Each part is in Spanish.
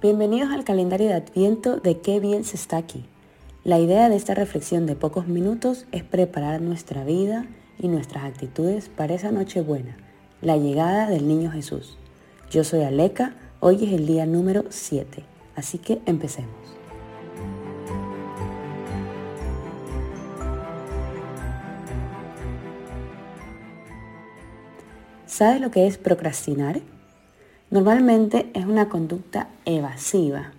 Bienvenidos al calendario de Adviento de Qué bien se está aquí. La idea de esta reflexión de pocos minutos es preparar nuestra vida y nuestras actitudes para esa noche buena, la llegada del niño Jesús. Yo soy Aleca, hoy es el día número 7, así que empecemos. ¿Sabes lo que es procrastinar? Normalmente es una conducta evasiva.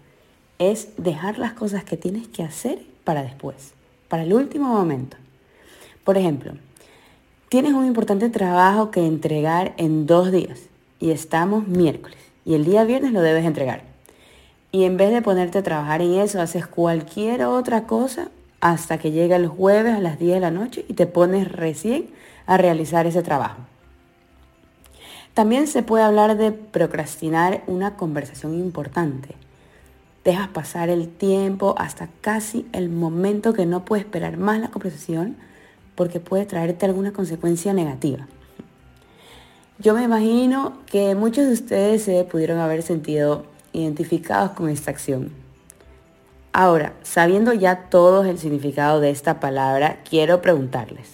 Es dejar las cosas que tienes que hacer para después, para el último momento. Por ejemplo, tienes un importante trabajo que entregar en dos días y estamos miércoles y el día viernes lo debes entregar. Y en vez de ponerte a trabajar en eso, haces cualquier otra cosa hasta que llega el jueves a las 10 de la noche y te pones recién a realizar ese trabajo. También se puede hablar de procrastinar una conversación importante. Dejas pasar el tiempo hasta casi el momento que no puedes esperar más la conversación porque puede traerte alguna consecuencia negativa. Yo me imagino que muchos de ustedes se pudieron haber sentido identificados con esta acción. Ahora, sabiendo ya todo el significado de esta palabra, quiero preguntarles,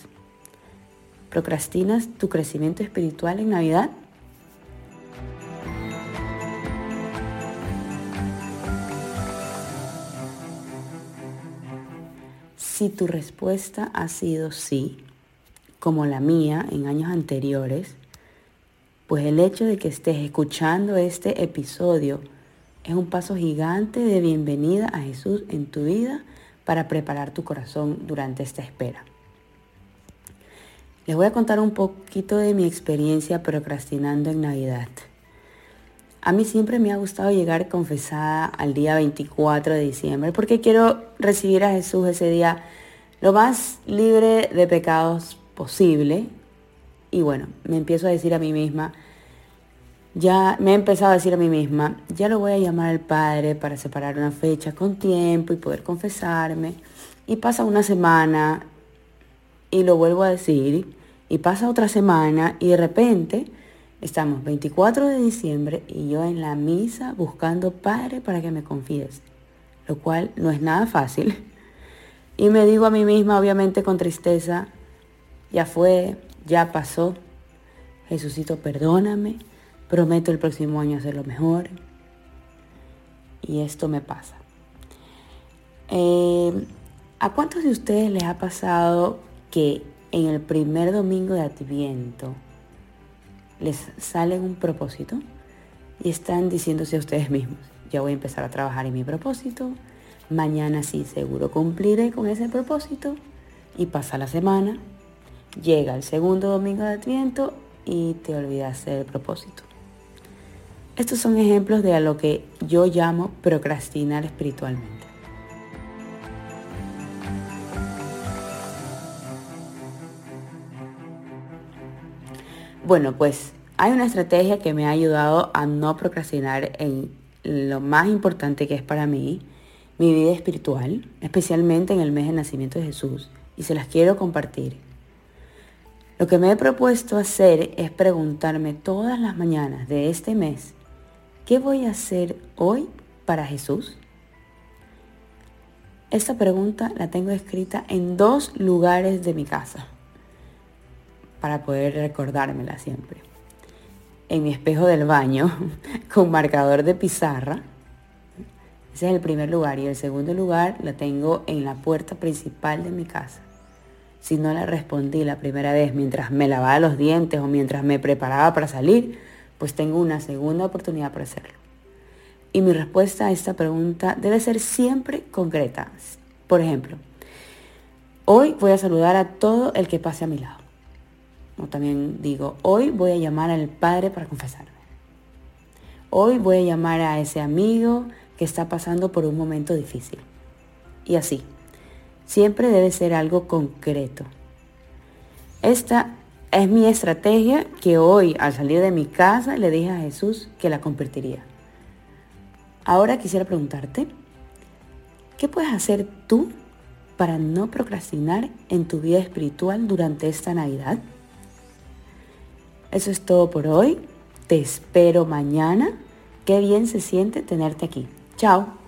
¿procrastinas tu crecimiento espiritual en Navidad? Si tu respuesta ha sido sí, como la mía en años anteriores, pues el hecho de que estés escuchando este episodio es un paso gigante de bienvenida a Jesús en tu vida para preparar tu corazón durante esta espera. Les voy a contar un poquito de mi experiencia procrastinando en Navidad. A mí siempre me ha gustado llegar confesada al día 24 de diciembre porque quiero recibir a Jesús ese día lo más libre de pecados posible. Y bueno, me empiezo a decir a mí misma, ya me he empezado a decir a mí misma, ya lo voy a llamar al Padre para separar una fecha con tiempo y poder confesarme. Y pasa una semana y lo vuelvo a decir. Y pasa otra semana y de repente Estamos 24 de diciembre y yo en la misa buscando Padre para que me confiese, lo cual no es nada fácil. Y me digo a mí misma, obviamente con tristeza, ya fue, ya pasó. Jesucito, perdóname, prometo el próximo año hacerlo mejor. Y esto me pasa. Eh, ¿A cuántos de ustedes les ha pasado que en el primer domingo de Adviento les sale un propósito y están diciéndose a ustedes mismos, ya voy a empezar a trabajar en mi propósito, mañana sí seguro cumpliré con ese propósito y pasa la semana, llega el segundo domingo de Adviento y te olvidas del propósito. Estos son ejemplos de a lo que yo llamo procrastinar espiritualmente. Bueno, pues hay una estrategia que me ha ayudado a no procrastinar en lo más importante que es para mí, mi vida espiritual, especialmente en el mes de nacimiento de Jesús, y se las quiero compartir. Lo que me he propuesto hacer es preguntarme todas las mañanas de este mes, ¿qué voy a hacer hoy para Jesús? Esta pregunta la tengo escrita en dos lugares de mi casa para poder recordármela siempre. En mi espejo del baño con marcador de pizarra. Ese es el primer lugar. Y el segundo lugar la tengo en la puerta principal de mi casa. Si no la respondí la primera vez mientras me lavaba los dientes o mientras me preparaba para salir, pues tengo una segunda oportunidad para hacerlo. Y mi respuesta a esta pregunta debe ser siempre concreta. Por ejemplo, hoy voy a saludar a todo el que pase a mi lado. O también digo, hoy voy a llamar al Padre para confesarme. Hoy voy a llamar a ese amigo que está pasando por un momento difícil. Y así. Siempre debe ser algo concreto. Esta es mi estrategia que hoy al salir de mi casa le dije a Jesús que la convertiría. Ahora quisiera preguntarte, ¿qué puedes hacer tú para no procrastinar en tu vida espiritual durante esta Navidad? Eso es todo por hoy. Te espero mañana Qué bien se siente tenerte aquí. Chao.